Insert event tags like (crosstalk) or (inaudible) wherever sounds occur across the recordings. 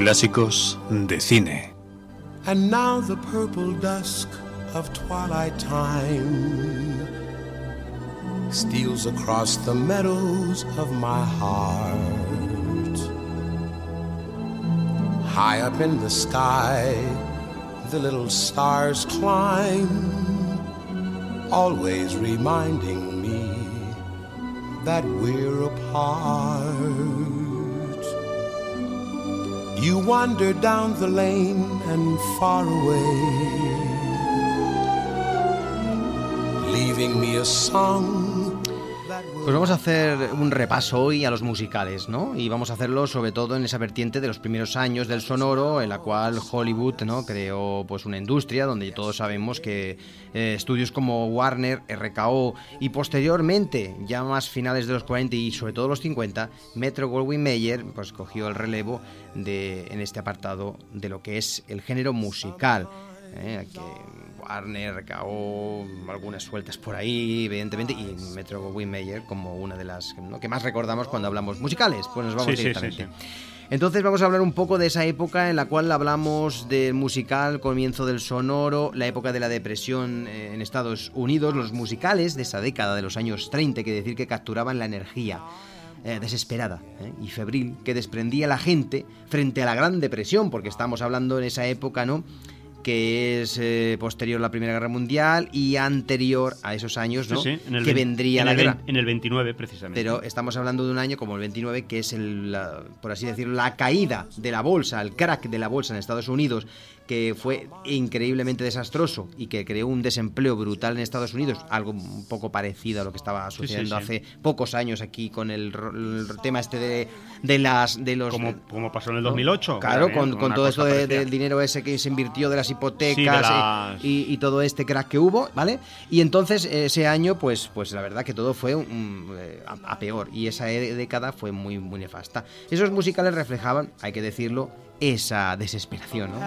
Clásicos de cine. And now the purple dusk of twilight time steals across the meadows of my heart. High up in the sky, the little stars climb, always reminding me that we're apart. You wander down the lane and far away, leaving me a song Pues vamos a hacer un repaso hoy a los musicales, ¿no? Y vamos a hacerlo sobre todo en esa vertiente de los primeros años del sonoro, en la cual Hollywood, ¿no? Creó pues una industria donde todos sabemos que eh, estudios como Warner, RKO y posteriormente, ya más finales de los 40 y sobre todo los 50, Metro Goldwyn Mayer pues cogió el relevo de, en este apartado de lo que es el género musical. ¿eh? que Warner, RKO, algunas sueltas por ahí, evidentemente, y Metro Goldwyn Mayer como una de las que más recordamos cuando hablamos musicales. Pues nos vamos directamente. Entonces vamos a hablar un poco de esa época en la cual hablamos del musical, comienzo del sonoro, la época de la depresión eh, en Estados Unidos, los musicales de esa década de los años 30, que decir que capturaban la energía. Eh, desesperada eh, y febril que desprendía la gente frente a la Gran Depresión, porque estamos hablando en esa época, ¿no? Que es eh, posterior a la Primera Guerra Mundial y anterior a esos años, ¿no? que vendría la guerra. En el 29, precisamente. Pero estamos hablando de un año como el 29, que es, el, por así decirlo, la caída de la bolsa, el crack de la bolsa en Estados Unidos, que fue increíblemente desastroso y que creó un desempleo brutal en Estados Unidos, algo un poco parecido a lo que estaba sucediendo hace pocos años aquí con el, tema este de, de las de los como, como pasó en el 2008 claro con, con todo esto del dinero ese que se invirtió de las hipotecas y, todo este crack que hubo vale y entonces ese año pues pues la verdad que todo fue eh, a, a, peor y esa década fue muy muy nefasta. Esos musicales reflejaban hay que decirlo esa desesperación. ¿no?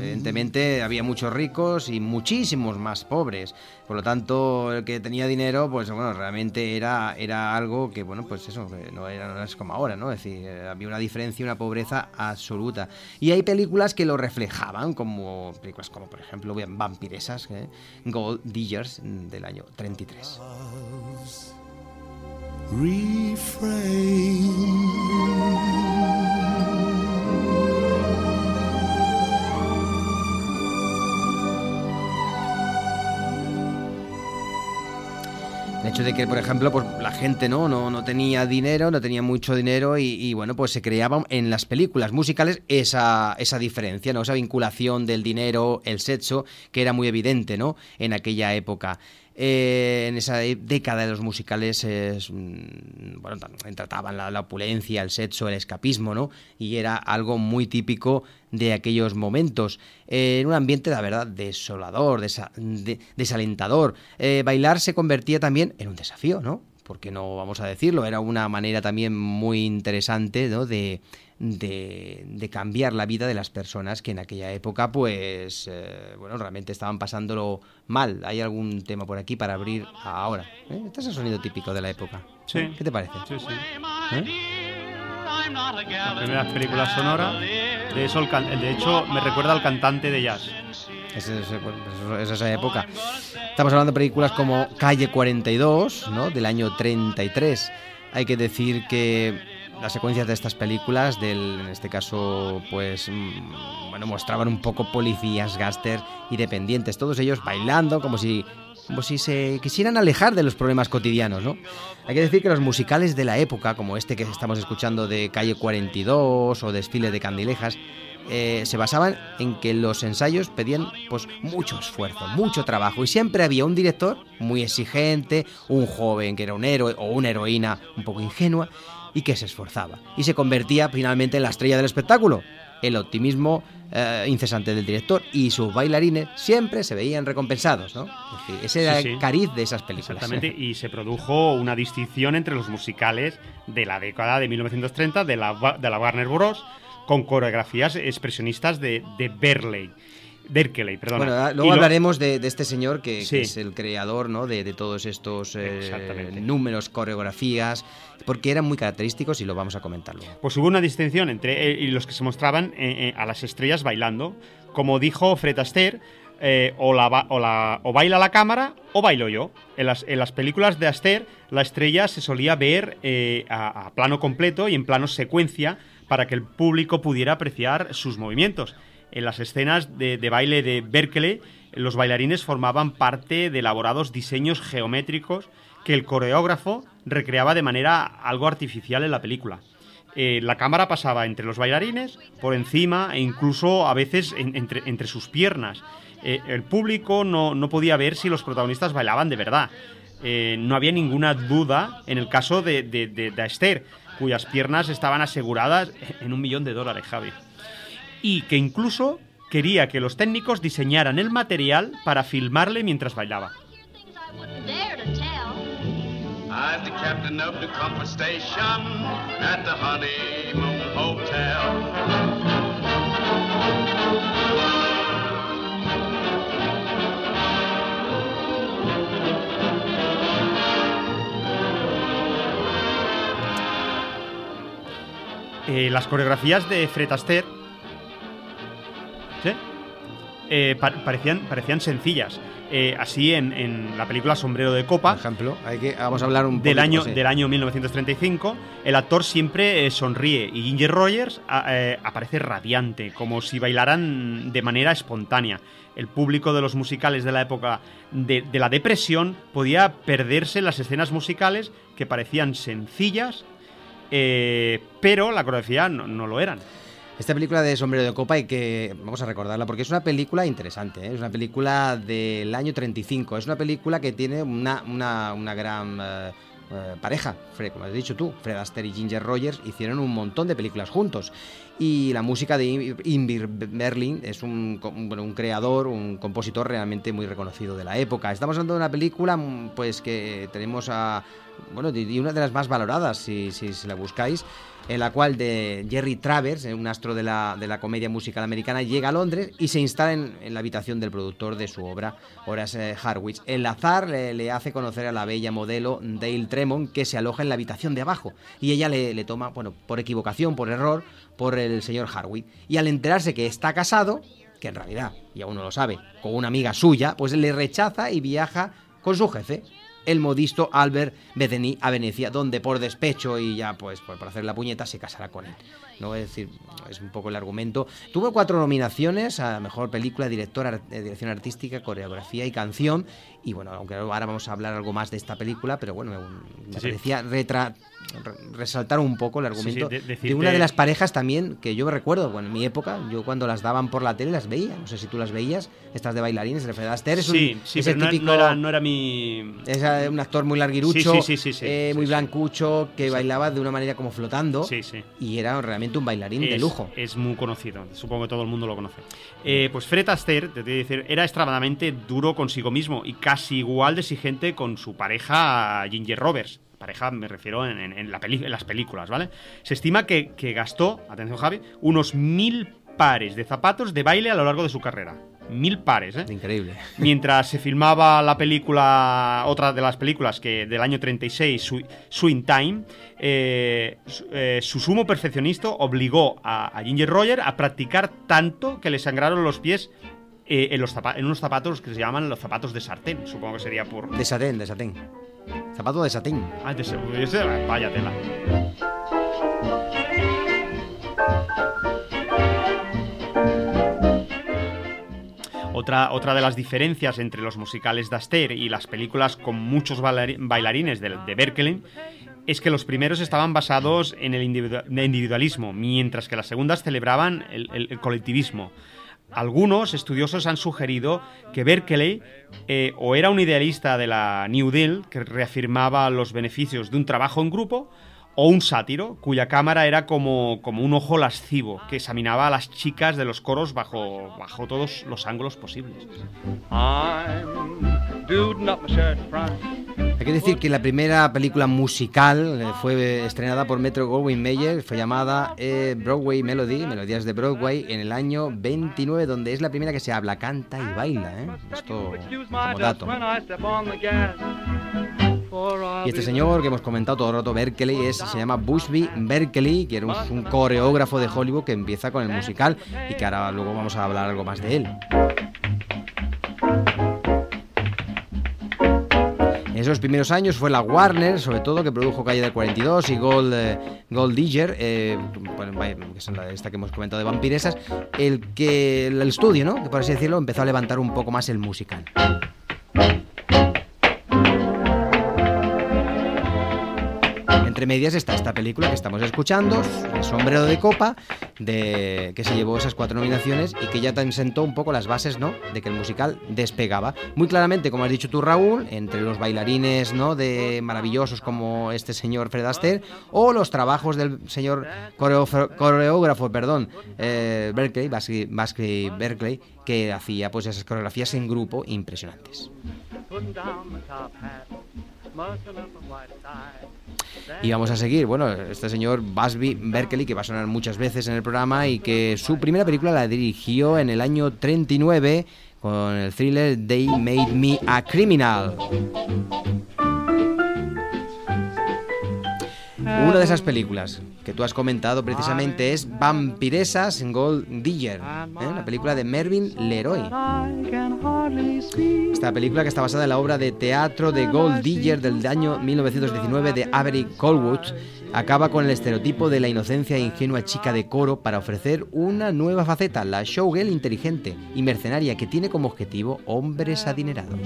Evidentemente había muchos ricos y muchísimos más pobres. Por lo tanto, el que tenía dinero, pues bueno, realmente era, era algo que, bueno, pues eso, no, era, no es como ahora, ¿no? Es decir, había una diferencia, una pobreza absoluta. Y hay películas que lo reflejaban, como películas como, por ejemplo, Vampiresas, ¿eh? Gold Diggers, del año 33. El hecho de que, por ejemplo, pues la gente no, no, no tenía dinero, no tenía mucho dinero y, bueno, pues se creaba en las películas musicales esa, esa diferencia, ¿no? Esa vinculación del dinero, el sexo, que era muy evidente, ¿no? En aquella época. Eh, en esa década de los musicales mm, bueno, trataban la, opulencia, el sexo, el escapismo, ¿no? Y era algo muy de aquellos momentos. Eh, en un ambiente, la verdad, desolador, desalentador. Eh, bailar se convertía también en un desafío, ¿no? Porque no vamos a decirlo, era una manera también muy interesante ¿no? de, de, cambiar la vida de las personas que en aquella época, pues, eh, bueno, realmente estaban pasándolo mal. ¿Hay algún tema por aquí para abrir ahora? ¿Eh? Este es el sonido típico de la época. ¿Eh? ¿Qué te parece? Sí, sí. La primera película sonora. De, eso, de hecho, me recuerda al cantante de jazz. Es, esa época. Estamos hablando de películas como Calle 42, ¿no? Del año 33. Hay que decir que las secuencias de estas películas, del, en este caso, pues, mm, bueno, mostraban un poco policías, gáster y dependientes, todos ellos bailando como si, como si se quisieran alejar de los problemas cotidianos, ¿no? Hay que decir que los musicales de la época, como este que estamos escuchando de Calle 42 o Desfile de Candilejas, eh, se basaban en que los ensayos pedían pues mucho esfuerzo, mucho trabajo y siempre había un director muy exigente, un joven que era un héroe o una heroína un poco ingenua y que se esforzaba. Y se convertía finalmente en la estrella del espectáculo. El optimismo eh, incesante del director y sus bailarines siempre se veían recompensados, ¿no? ese era el cariz de esas películas. Exactamente, y se produjo una distinción entre los musicales de la década de 1930 de la, de la Warner Bros. con coreografías expresionistas de, de Berley Berkeley, perdón. Bueno, luego hablaremos de, este señor que, es el creador ¿no? de, todos estos eh, números, coreografías, porque eran muy característicos y lo vamos a comentar luego. Pues hubo una distinción entre eh, los que se mostraban eh, a las estrellas bailando. Como dijo Fred Astaire, o, la, o, baila la cámara o bailo yo. En las, en las películas de Astaire, la estrella se solía ver a, plano completo y en plano secuencia para que el público pudiera apreciar sus movimientos. En las escenas de, baile de Berkeley, los bailarines formaban parte de elaborados diseños geométricos que el coreógrafo recreaba de manera algo artificial en la película. Eh, la cámara pasaba entre los bailarines, por encima e incluso a veces entre, sus piernas. Eh, el público no, podía ver si los protagonistas bailaban de verdad. Eh, no había ninguna duda en el caso de, de, de, Esther, cuyas piernas estaban aseguradas en un millón de dólares, Javi. Y que incluso quería que los técnicos diseñaran el material para filmarle mientras bailaba. Eh, las coreografías de Fred Astaire eh, parecían, parecían sencillas. Eh, así en, la película Sombrero de Copa. Por ejemplo, hay que, vamos a hablar un del año Del año 1935, el actor siempre sonríe y Ginger Rogers aparece radiante, como si bailaran de manera espontánea. El público de los musicales de la época de, la depresión podía perderse en las escenas musicales que parecían sencillas eh, pero la coreografía no, lo eran. Esta película de Sombrero de Copa hay que, vamos a recordarla, porque es una película interesante, ¿eh? es una película del año 35, es una película que tiene una, una, gran eh, pareja, Fred, como has dicho tú, Fred Astaire y Ginger Rogers hicieron un montón de películas juntos. Y la música de Invir Berlin es un, un creador, un compositor realmente muy reconocido de la época. Estamos hablando de una película pues que tenemos bueno, y una de las más valoradas, si, si, la buscáis, en la cual de Jerry Travers, eh, un astro de la, de la comedia musical americana, llega a Londres y se instala en, la habitación del productor de su obra, Horace Harwich. El azar le, hace conocer a la bella modelo Dale Tremont, que se aloja en la habitación de abajo, y ella le, le toma, bueno, por equivocación, por error, por el señor Harwich. Y al enterarse que está casado, que en realidad, y aún no lo sabe, con una amiga suya, pues le rechaza y viaja con su jefe, el modisto Albert Bedeni a Venecia, donde por despecho y ya pues por, hacer la puñeta se casará con él. ¿No? Es decir, es un poco el argumento. Tuvo cuatro nominaciones a Mejor Película, Director, Dirección Artística, Coreografía y Canción. Y bueno, aunque ahora vamos a hablar algo más de esta película, pero bueno, me, parecía resaltar un poco el argumento de, una de las parejas también que yo recuerdo, bueno, en mi época, yo cuando las daban por la tele las veía, no sé si tú las veías, estas de bailarines, de Fred Astaire, es sí, sí, pero no, era, no, era, mi... Es un actor muy larguirucho, eh, muy blancucho, que bailaba de una manera como flotando, y era realmente un bailarín de lujo. Es muy conocido, supongo que todo el mundo lo conoce. Eh, pues Fred Astaire, te voy a decir, era extremadamente duro consigo mismo y casi igual de exigente con su pareja Ginger Roberts pareja me refiero en, las películas, ¿vale? Se estima que, gastó, atención Javi, unos mil pares de zapatos de baile a lo largo de su carrera. Mil pares, ¿eh? Increíble. Mientras se filmaba la película, otra de las películas que del año 36, Swing Time, eh, eh, su, sumo perfeccionista obligó a, Ginger Roger a practicar tanto que le sangraron los pies eh, en, los en unos zapatos que se llaman los zapatos de sartén, supongo que sería por... De sartén, de sartén. Zapato de satín. Ah, de vaya tela. Otra, otra, de las diferencias entre los musicales de Astaire y las películas con muchos bailarines de, Berkeley es que los primeros estaban basados en el individualismo, mientras que las segundas celebraban el colectivismo. Algunos estudiosos han sugerido que Berkeley eh, o era un idealista de la New Deal, que reafirmaba los beneficios de un trabajo en grupo, o un sátiro, cuya cámara era como, como un ojo lascivo, que examinaba a las chicas de los coros bajo, bajo todos los ángulos posibles. Hay que decir que la primera película musical eh, fue estrenada por Metro Goldwyn Mayer, fue llamada eh, Broadway Melody, Melodías de Broadway, en el año 29, donde es la primera que se habla, canta y baila. ¿eh? Esto como dato. Y este señor que hemos comentado todo el rato, Berkeley, es, se llama Bushby Berkeley, que era un, un coreógrafo de Hollywood que empieza con el musical y que ahora luego vamos a hablar algo más de él. En esos primeros años fue la Warner, sobre todo, que produjo Calle del 42 y Gold, eh, Gold Digger, eh, bueno, que es la- esta que hemos comentado de vampiresas, el que el estudio, ¿no? Que por así decirlo, empezó a levantar un poco más el musical. Entre medias está esta película que estamos escuchando, El sombrero de copa, de, que se llevó esas cuatro nominaciones y que ya sentó un poco las bases ¿no? de que el musical despegaba. Muy claramente, como has dicho tú, Raúl, entre los bailarines ¿no? de maravillosos como este señor Fred Astaire o los trabajos del señor coreógrafo, perdón, eh, Berkeley, Basky Berkeley, que hacía pues esas coreografías en grupo impresionantes. Y vamos a seguir, bueno, este señor Busby Berkeley, que va a sonar muchas veces en el programa y que su primera película la dirigió en el año 39 con el thriller They Made Me a Criminal. Una de esas películas que tú has comentado precisamente es Vampiresas en Gold Digger, ¿eh? la película de Mervyn Leroy. Esta película que está basada en la obra de teatro de Gold Digger del año 1919 de Avery Colwood acaba con el estereotipo de la inocencia e ingenua chica de coro para ofrecer una nueva faceta, la showgirl inteligente y mercenaria que tiene como objetivo hombres adinerados.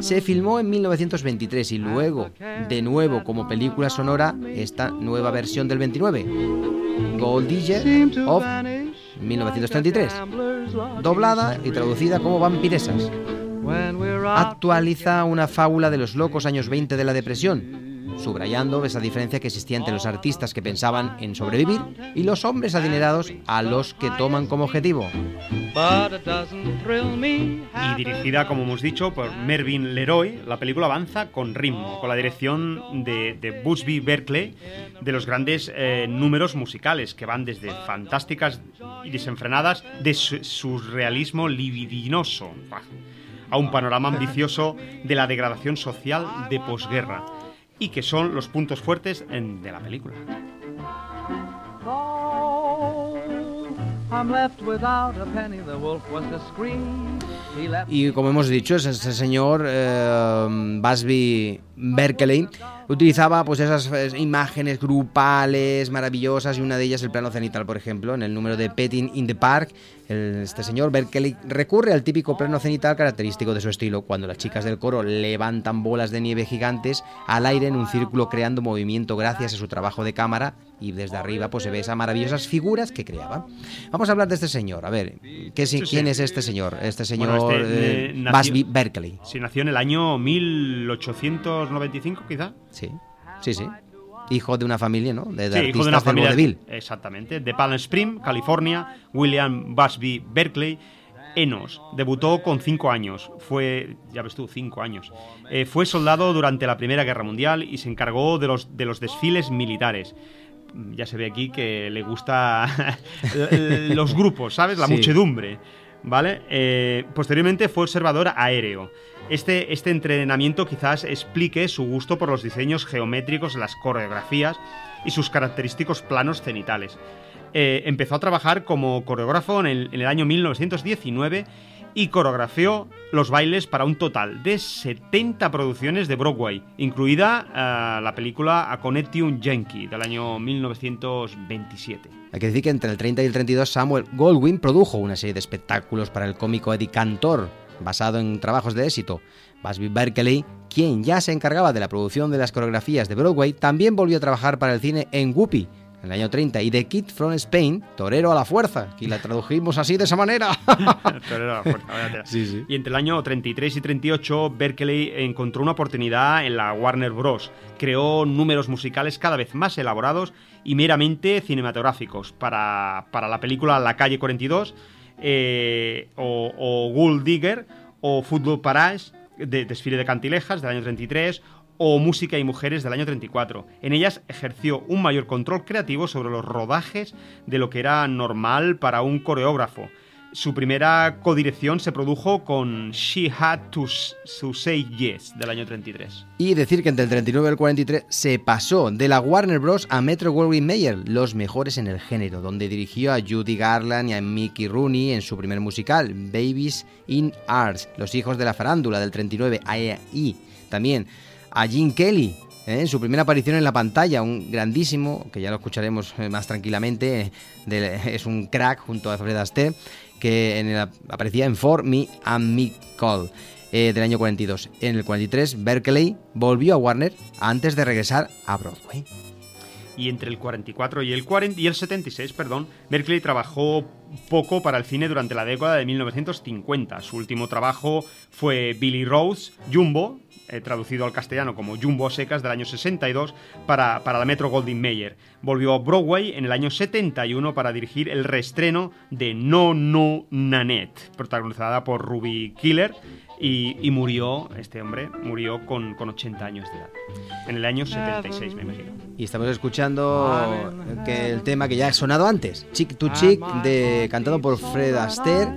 Se filmó en 1923 y luego, de nuevo como película sonora, esta nueva versión del 29, Gold Digger of 1933, doblada y traducida como Vampiresas. Actualiza una fábula de los locos años 20 de la depresión, subrayando esa diferencia que existía entre los artistas que pensaban en sobrevivir y los hombres adinerados a los que toman como objetivo. Y dirigida, como hemos dicho, por Mervyn Leroy, la película avanza con ritmo, con la dirección de, de Busby Berkeley, de los grandes eh, números musicales que van desde fantásticas y desenfrenadas de su surrealismo libidinoso a un panorama ambicioso de la degradación social de posguerra y que son los puntos fuertes en- de la película. Y como hemos dicho, ese, ese señor eh, Busby Berkeley utilizaba pues esas imágenes grupales maravillosas y una de ellas el plano cenital, por ejemplo, en el número de Petting in the Park. Este señor Berkeley recurre al típico plano cenital característico de su estilo, cuando las chicas del coro levantan bolas de nieve gigantes al aire en un círculo creando movimiento gracias a su trabajo de cámara y desde arriba pues se ve esas maravillosas figuras que creaba. Vamos a hablar de este señor, a ver, ¿qué, Sí, sí. ¿quién es este señor? Este señor Bueno, este, eh, eh, nació- Busby Berkeley. Se nació en el año 1895, quizá. Sí, sí, sí. Hijo de una familia, ¿no? De, de Sí, hijo artistas de una familia. vodevil. Exactamente. De Palm Springs, California, William Busby Berkeley. Enos debutó con cinco años. Fue, ya ves tú, cinco años. Eh, fue soldado durante la Primera Guerra Mundial y se encargó de los, de los desfiles militares. Ya se ve aquí que le gusta (laughs) los grupos, ¿sabes? La Sí. muchedumbre. ¿Vale? Eh, posteriormente fue observador aéreo. Este, este entrenamiento quizás explique su gusto por los diseños geométricos, las coreografías y sus característicos planos cenitales. Eh, empezó a trabajar como coreógrafo en el, en el año 1919 y coreografió los bailes para un total de 70 producciones de Broadway, incluida eh, la película A Connecticut Yankee del año 1927. Hay que decir que entre el 30 y el 32 Samuel Goldwyn produjo una serie de espectáculos para el cómico Eddie Cantor, basado en trabajos de éxito. Busby Berkeley, quien ya se encargaba de la producción de las coreografías de Broadway, también volvió a trabajar para el cine en Whoopi en el año 30 y The Kid from Spain, Torero a la fuerza, y la tradujimos así de esa manera. (laughs) Torero a la fuerza. Sí, sí. Y entre el año 33 y 38, Berkeley encontró una oportunidad en la Warner Bros. Creó números musicales cada vez más elaborados y meramente cinematográficos para, para la película La calle 42 eh, o, o Gold Digger o Football Paradise de Desfile de Cantilejas del año 33 o Música y Mujeres del año 34. En ellas ejerció un mayor control creativo sobre los rodajes de lo que era normal para un coreógrafo. Su primera codirección se produjo con She Had to, Say Yes del año 33. Y decir que entre el 39 y el 43 se pasó de la Warner Bros. a Metro Goldwyn Mayer, los mejores en el género, donde dirigió a Judy Garland y a Mickey Rooney en su primer musical, Babies in Arts, Los hijos de la farándula del 39, y también a Gene Kelly, ¿eh? en su primera aparición en la pantalla, un grandísimo, que ya lo escucharemos eh, más tranquilamente, es un crack junto a Fred Astaire, que aparecía en For Me and Me Call. Eh, del año 42. En el 43, Berkeley volvió a Warner antes de regresar a Broadway. Y entre el 44 y el, 40, y el 76, perdón, Berkeley trabajó poco para el cine durante la década de 1950. Su último trabajo fue Billy Rose, Jumbo, eh, traducido al castellano como Jumbo Secas del año 62 para, para la Metro Goldwyn Mayer. Volvió a Broadway en el año 71 para dirigir el reestreno de No No Nanette, protagonizada por Ruby Killer y, murió, este hombre, murió con, con, 80 años de edad. En el año 76, me imagino. Y estamos escuchando que el tema que ya ha sonado antes, Chick to Chick, de, cantado por Fred Astaire,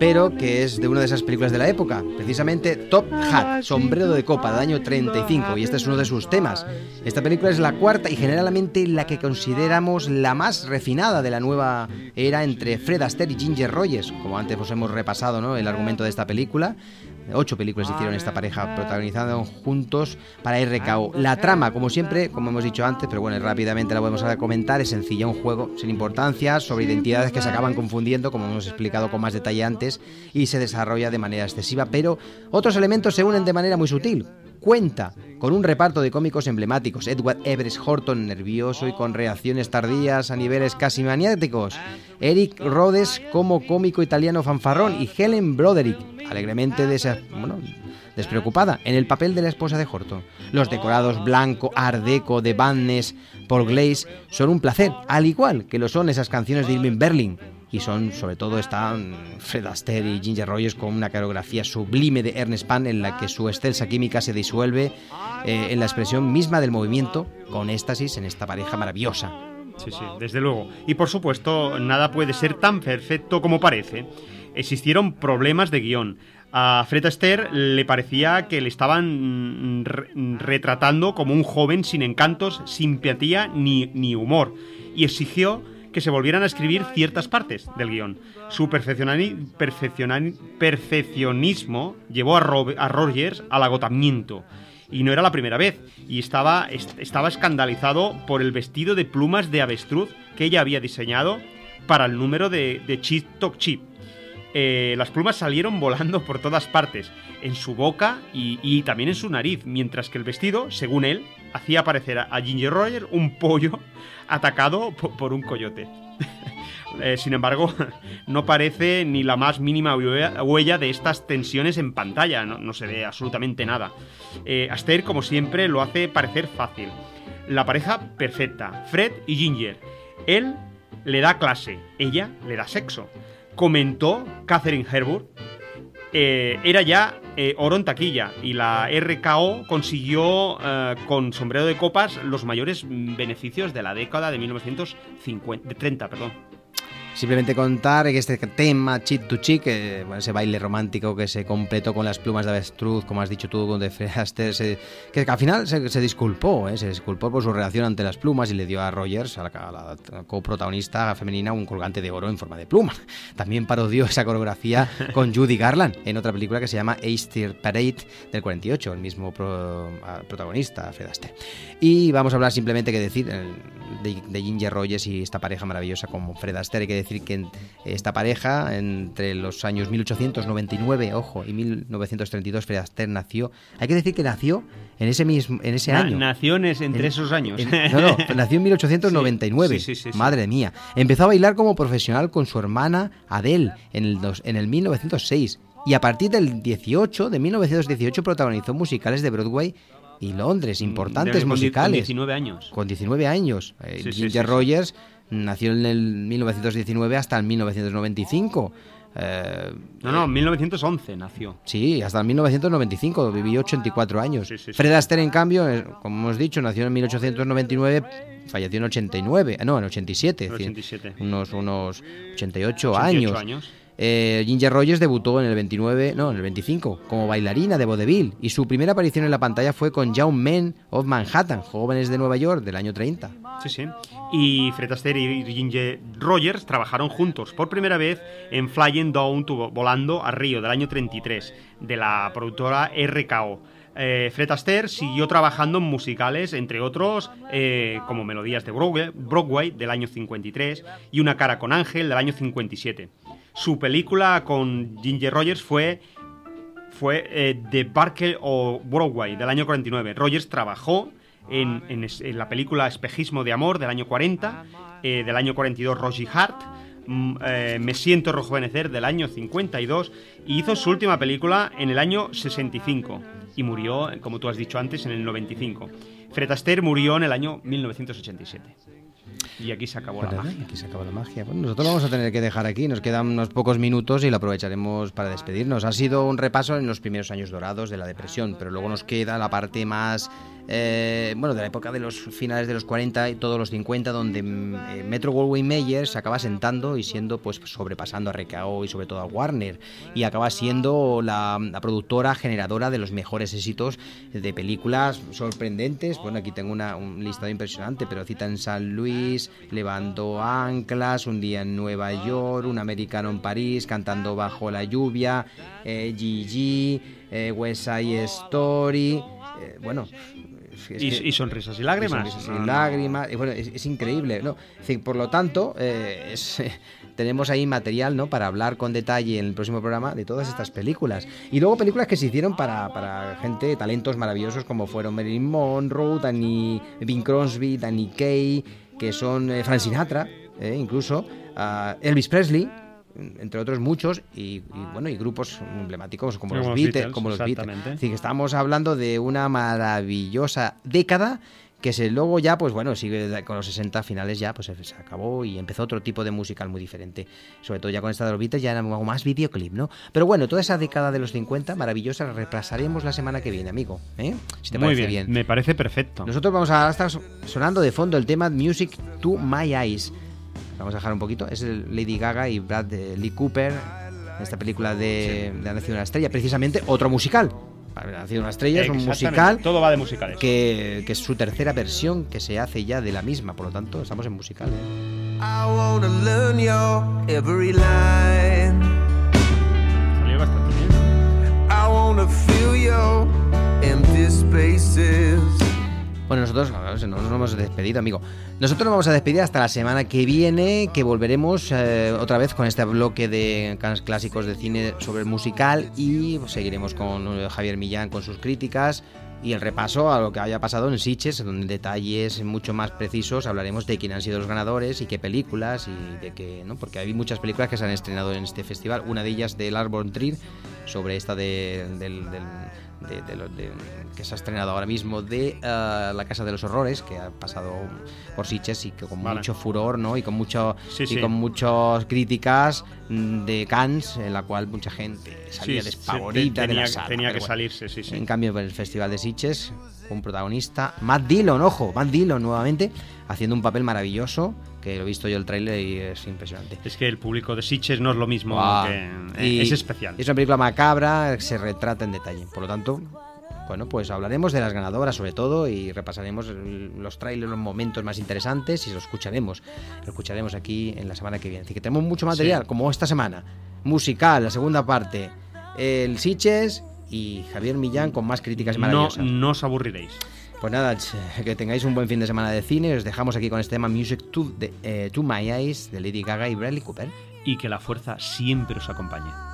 pero que es de una de esas películas de la época, precisamente Top Hat, Sombrero de Copa, del año 35, y este es uno de sus temas. Esta película es la cuarta y generalmente la que consideramos la más refinada de la nueva era entre Fred Astaire y Ginger Rogers, como antes os hemos repasado ¿no? el argumento de esta película. Ocho películas hicieron esta pareja protagonizando juntos para RKO. La trama, como siempre, como hemos dicho antes, pero bueno, rápidamente la podemos comentar, es sencilla, un juego sin importancia sobre identidades que se acaban confundiendo, como hemos explicado con más detalle antes, y se desarrolla de manera excesiva, pero otros elementos se unen de manera muy sutil, cuenta con un reparto de cómicos emblemáticos. Edward Everett Horton, nervioso y con reacciones tardías a niveles casi maniáticos. Eric Rhodes como cómico italiano fanfarrón y Helen Broderick, alegremente despreocupada, en el papel de la esposa de Horton. Los decorados blanco, art deco de Bannes, Paul Glaze son un placer, al igual que lo son esas canciones de Irving Berlin y son, sobre todo, están Fred Astaire y Ginger Rogers con una coreografía sublime de Ernest Pan en la que su excelsa química se disuelve eh, en la expresión misma del movimiento con éxtasis en esta pareja maravillosa. Sí, sí, desde luego. Y por supuesto, nada puede ser tan perfecto como parece. Existieron problemas de guion. A Fred Astaire le parecía que le estaban retratando como un joven sin encantos, simpatía ni, ni humor. Y exigió que se volvieran a escribir ciertas partes del guion. Su perfeccionismo llevó a, Rogers al agotamiento. Y no era la primera vez, y estaba, estaba escandalizado por el vestido de plumas de avestruz que ella había diseñado para el número de, de Chip Talk Chip. Eh, las plumas salieron volando por todas partes, en su boca y, también en su nariz, mientras que el vestido, según él, hacía parecer a Ginger Roger un pollo (laughs) atacado por un coyote. (laughs) Eh, sin embargo, (laughs) no parece ni la más mínima huella de estas tensiones en pantalla, no, se ve absolutamente nada. Eh, Aster, como siempre, lo hace parecer fácil. La pareja perfecta, Fred y Ginger. Él le da clase, ella le da sexo comentó Catherine Herbert, eh, era ya eh, oro en taquilla y la RKO consiguió eh, con sombrero de copas los mayores beneficios de la década de 1930, perdón. Simplemente contar que este tema, Cheat to Chick, ese baile romántico que se completó con las plumas de avestruz, como has dicho tú, de Fred que, al final se, disculpó, ¿eh? se disculpó por su reacción ante las plumas y le dio a Rogers, a la, coprotagonista femenina, un colgante de oro en forma de pluma. También parodió esa coreografía (laughs) con Judy Garland en otra película que se llama Easter Parade del 48, el mismo protagonista, Fred Astaire. Y vamos a hablar simplemente que decir de, Ginger Rogers y esta pareja maravillosa como Fred Astaire, que decir que esta pareja, entre los años 1899, ojo, y 1932, Fred Astaire nació. Hay que decir que nació en ese mismo en ese año. Nació entre esos años. no, no, (laughs) nació en 1899. Madre mía. Empezó a bailar como profesional con su hermana Adele en el, en el 1906. Y a partir del 18, de 1918, protagonizó musicales de Broadway y Londres, importantes musicales. Con 19 años. Con 19 años. Eh, Ginger Rogers nació en el 1919 hasta el 1995. Eh, No, no, en 1911 nació. Sí, hasta el 1995, vivió 84 años. Sí, sí, sí. Fred Astaire, en cambio, eh, como hemos dicho, nació en 1899, falleció en 89, eh, no, en 87, es En decir, 87. unos, unos 88, 88 años. años. Eh, Ginger Rogers debutó en el 29, no, en el 25, como bailarina de vodevil y su primera aparición en la pantalla fue con Young Men of Manhattan, jóvenes de Nueva York, del año 30. Sí, sí. Y Fred Astaire y Ginger Rogers trabajaron juntos por primera vez en Flying Down to Volando a Río del año 33 de la productora RKO. Eh, Fred Astaire siguió trabajando en musicales, entre otros eh, como Melodías de Broadway, Broadway del año 53 y Una cara con Ángel del año 57. Su película con Ginger Rogers fue fue eh, Barker o Broadway del año 49. Rogers trabajó en, en la película Espejismo de Amor del año 40, eh, del año 42 Rosie Hart, mm, eh, Me siento rejuvenecer del año 52 y hizo su última película en el año 65 y murió, como tú has dicho antes, en el 95. Fred Astaire murió en el año 1987. Y aquí se acabó la magia. Aquí se acaba la magia. Bueno, nosotros lo vamos a tener que dejar aquí. Nos quedan unos pocos minutos y lo aprovecharemos para despedirnos. Ha sido un repaso en los primeros años dorados de la depresión, pero luego nos queda la parte más. Eh, bueno, de la época de los finales de los 40 y todos los 50, donde eh, Metro Goldwyn Mayer se acaba sentando y siendo, pues, sobrepasando a RKO y sobre todo a Warner. Y acaba siendo la, productora generadora de los mejores éxitos de películas sorprendentes. Bueno, aquí tengo una, un listado impresionante, pero citan San Luis, Levando Anclas, Un día en Nueva York, Un americano en París, Cantando bajo la lluvia, eh, Gigi, eh, West Side Story. eh, bueno. Es- Y, que- y sonrisas y lágrimas. y sonrisas y lágrimas. y bueno, es, es increíble, ¿no? Es decir, por lo tanto, eh, es, (laughs) tenemos ahí material, ¿no? Para hablar con detalle en el próximo programa de todas estas películas. Y luego películas que se hicieron para, para gente, talentos maravillosos como fueron Marilyn Monroe, Danny, Bing Crosby, Danny Kaye, que son eh, Frank Sinatra, eh, incluso, ah, Elvis Presley, entre otros muchos, y, y, bueno, y grupos emblemáticos como, Como los Beatles, Beatles, como los Beatles. decir, que estamos hablando de una maravillosa década que se luego ya, pues bueno, sigue con los 60 finales ya, pues se acabó y empezó otro tipo de musical muy diferente. Sobre todo ya con esta de los Beatles ya era algo más videoclip, ¿no? Pero bueno, toda esa década de los 50, maravillosa, la repasaremos la semana que viene, amigo. ¿eh? Si te Muy parece bien, me parece perfecto. nosotros vamos a estar so- sonando de fondo el tema Music to My Eyes. Vamos a dejar un poquito. Es Lady Gaga y Brad eh, Lee Cooper. En esta película de, de Ha nacido una estrella. Precisamente otro musical. Ha nacido una estrella es un musical Todo va de musicales. que, que es su tercera versión que se hace ya de la misma. Por lo tanto, estamos en musical. ¿eh? I wanna learn your every line. Salió bastante bien. I wanna fill your empty spaces. Bueno, nosotros no, no nos hemos despedido, amigo. Nosotros nos vamos a despedir hasta la semana que viene, que volveremos eh, otra vez con este bloque de clásicos de cine sobre el musical y seguiremos con eh, Javier Millán con sus críticas y el repaso a lo que haya pasado en Sitges, donde detalles mucho más precisos hablaremos de quién han sido los ganadores y qué películas y de qué, ¿no? Porque hay muchas películas que se han estrenado en este festival. Una de ellas de Lars von Trier sobre esta de, del, del- de- de lo- de- que se ha estrenado ahora mismo de eh, La Casa de los Horrores, que ha pasado por Sitges y que con Vale. mucho furor, ¿no? Y con mucho Sí, y sí. con muchas críticas mm, de Cannes, en la cual mucha gente salía Sí, sí, despavorida de tenía, la sala. tenía que bueno. salirse, sí, sí. En cambio, el Festival de Sitges, un protagonista, Matt Dillon, ojo, Matt Dillon nuevamente, haciendo un papel maravilloso, que lo he visto yo el tráiler y es impresionante. Es que el público de Sitges no es lo mismo que... eh, Y es especial. Es una película macabra, que se retrata en detalle. Por lo tanto, bueno, pues hablaremos de las ganadoras sobre todo y repasaremos los trailers, los momentos más interesantes y lo escucharemos. Lo escucharemos aquí en la semana que viene. Así que tenemos mucho material, Sí. como esta semana. Musical, la segunda parte. El Siches y Javier Millán con más críticas No, maravillosas. no os aburriréis. Pues nada, que tengáis un buen fin de semana de cine. Os dejamos aquí con este tema Music to, de, eh, to My Eyes de Lady Gaga y Bradley Cooper. Y que la fuerza siempre os acompañe.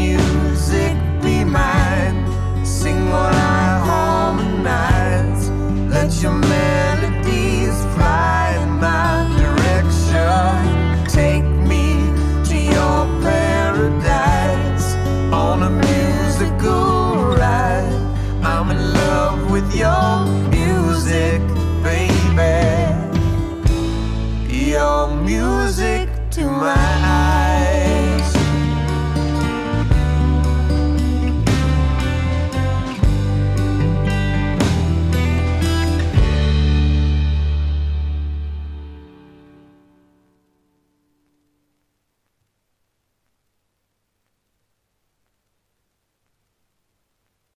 music be mine. Sing what I harmonize. Let your man.